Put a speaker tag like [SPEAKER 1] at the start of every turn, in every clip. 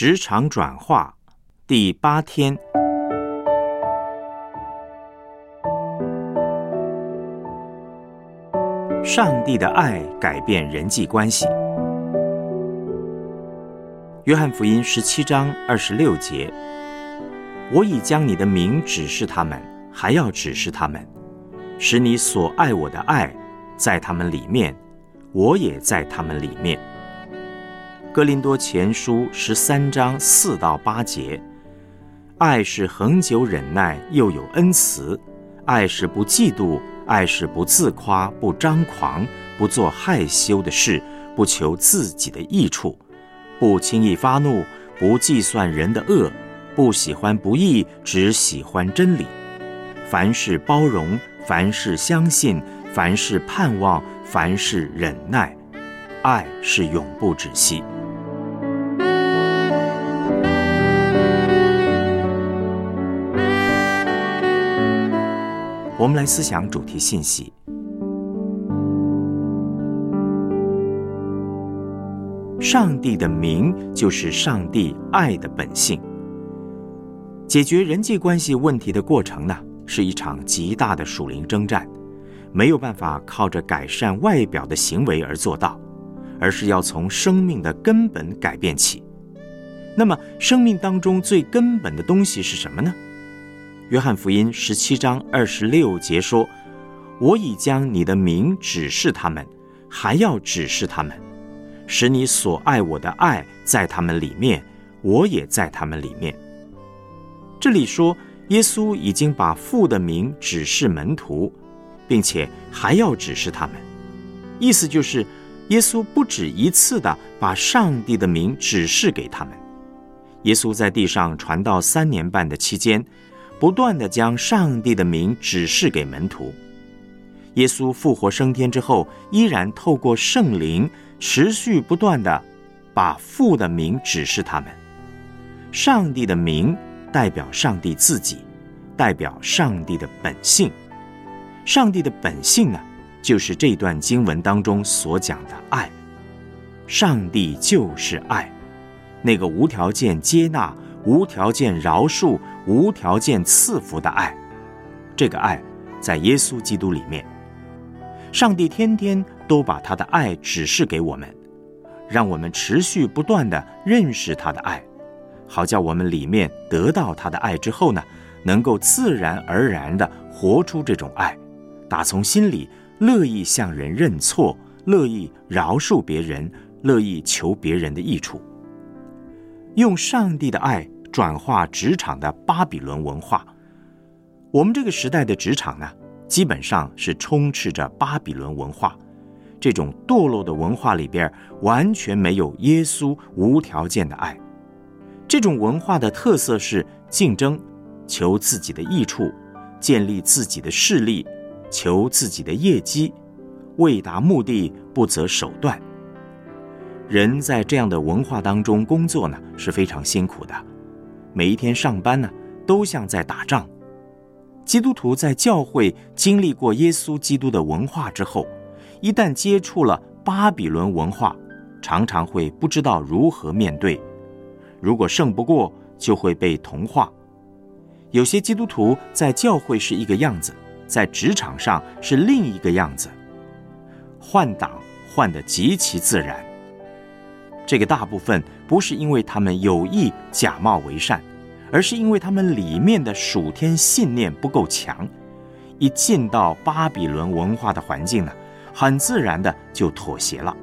[SPEAKER 1] 职场转化第八天，上帝的爱改变人际关系。约翰福音十七章二十六节：“我已将你的名指示他们，还要指示他们，使你所爱我的爱在他们里面，我也在他们里面。”格林多前书十三章四到八节，爱是恒久忍耐，又有恩慈；爱是不嫉妒，爱是不自夸，不张狂，不做害羞的事，不求自己的益处，不轻易发怒，不计算人的恶，不喜欢不义，只喜欢真理。凡事包容，凡事相信，凡事盼望，凡事忍耐。爱是永不止息。我们来思想主题信息。上帝的名就是上帝爱的本性。解决人际关系问题的过程呢，是一场极大的属灵征战，没有办法靠着改善外表的行为而做到，而是要从生命的根本改变起。那么，生命当中最根本的东西是什么呢？约翰福音十七章二十六节说：“我已将你的名指示他们，还要指示他们，使你所爱我的爱在他们里面，我也在他们里面。”这里说，耶稣已经把父的名指示门徒，并且还要指示他们，意思就是，耶稣不止一次的把上帝的名指示给他们。耶稣在地上传道三年半的期间。不断的将上帝的名指示给门徒。耶稣复活升天之后，依然透过圣灵持续不断的把父的名指示他们。上帝的名代表上帝自己，代表上帝的本性。上帝的本性呢，就是这段经文当中所讲的爱。上帝就是爱，那个无条件接纳。无条件饶恕、无条件赐福的爱，这个爱在耶稣基督里面。上帝天天都把他的爱指示给我们，让我们持续不断的认识他的爱，好叫我们里面得到他的爱之后呢，能够自然而然的活出这种爱，打从心里乐意向人认错，乐意饶恕别人，乐意求别人的益处。用上帝的爱转化职场的巴比伦文化。我们这个时代的职场呢，基本上是充斥着巴比伦文化。这种堕落的文化里边，完全没有耶稣无条件的爱。这种文化的特色是竞争，求自己的益处，建立自己的势力，求自己的业绩，为达目的不择手段。人在这样的文化当中工作呢，是非常辛苦的。每一天上班呢，都像在打仗。基督徒在教会经历过耶稣基督的文化之后，一旦接触了巴比伦文化，常常会不知道如何面对。如果胜不过，就会被同化。有些基督徒在教会是一个样子，在职场上是另一个样子，换挡换得极其自然。这个大部分不是因为他们有意假冒为善，而是因为他们里面的属天信念不够强。一进到巴比伦文化的环境呢，很自然的就妥协了，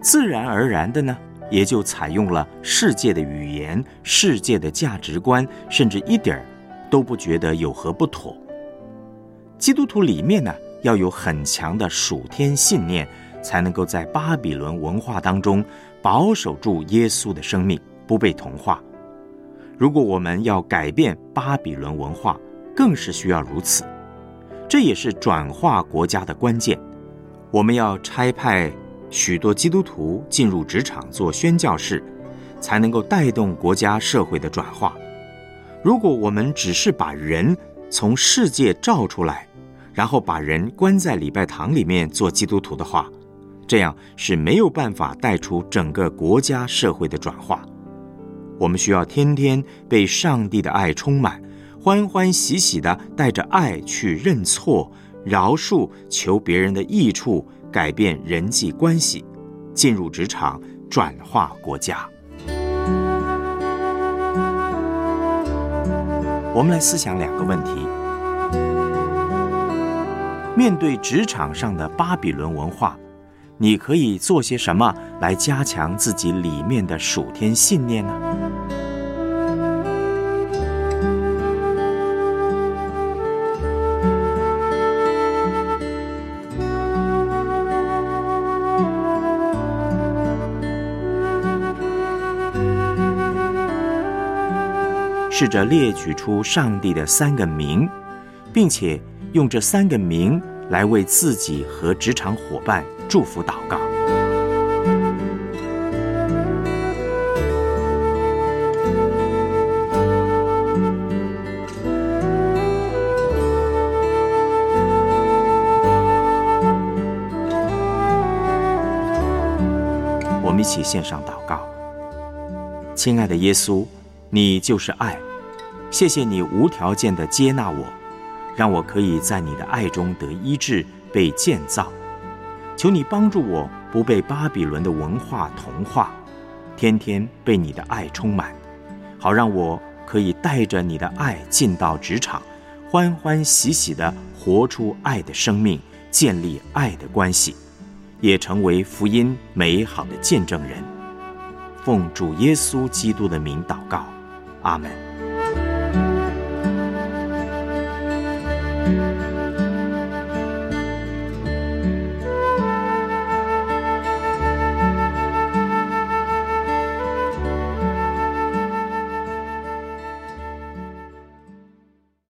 [SPEAKER 1] 自然而然的呢，也就采用了世界的语言、世界的价值观，甚至一点儿都不觉得有何不妥。基督徒里面呢，要有很强的属天信念。才能够在巴比伦文化当中保守住耶稣的生命，不被同化。如果我们要改变巴比伦文化，更是需要如此。这也是转化国家的关键。我们要差派许多基督徒进入职场做宣教士，才能够带动国家社会的转化。如果我们只是把人从世界召出来，然后把人关在礼拜堂里面做基督徒的话，这样是没有办法带出整个国家社会的转化。我们需要天天被上帝的爱充满，欢欢喜喜的带着爱去认错、饶恕、求别人的益处，改变人际关系，进入职场，转化国家。我们来思想两个问题：面对职场上的巴比伦文化，你可以做些什么来加强自己里面的属天信念呢？试着列举出上帝的三个名，并且用这三个名来为自己和职场伙伴祝福祷告。我们一起献上祷告，亲爱的耶稣，你就是爱。谢谢你无条件的接纳我，让我可以在你的爱中得医治、被建造。求你帮助我不被巴比伦的文化同化，天天被你的爱充满，好让我可以带着你的爱进到职场，欢欢喜喜的活出爱的生命，建立爱的关系，也成为福音美好的见证人。奉主耶稣基督的名祷告，阿门。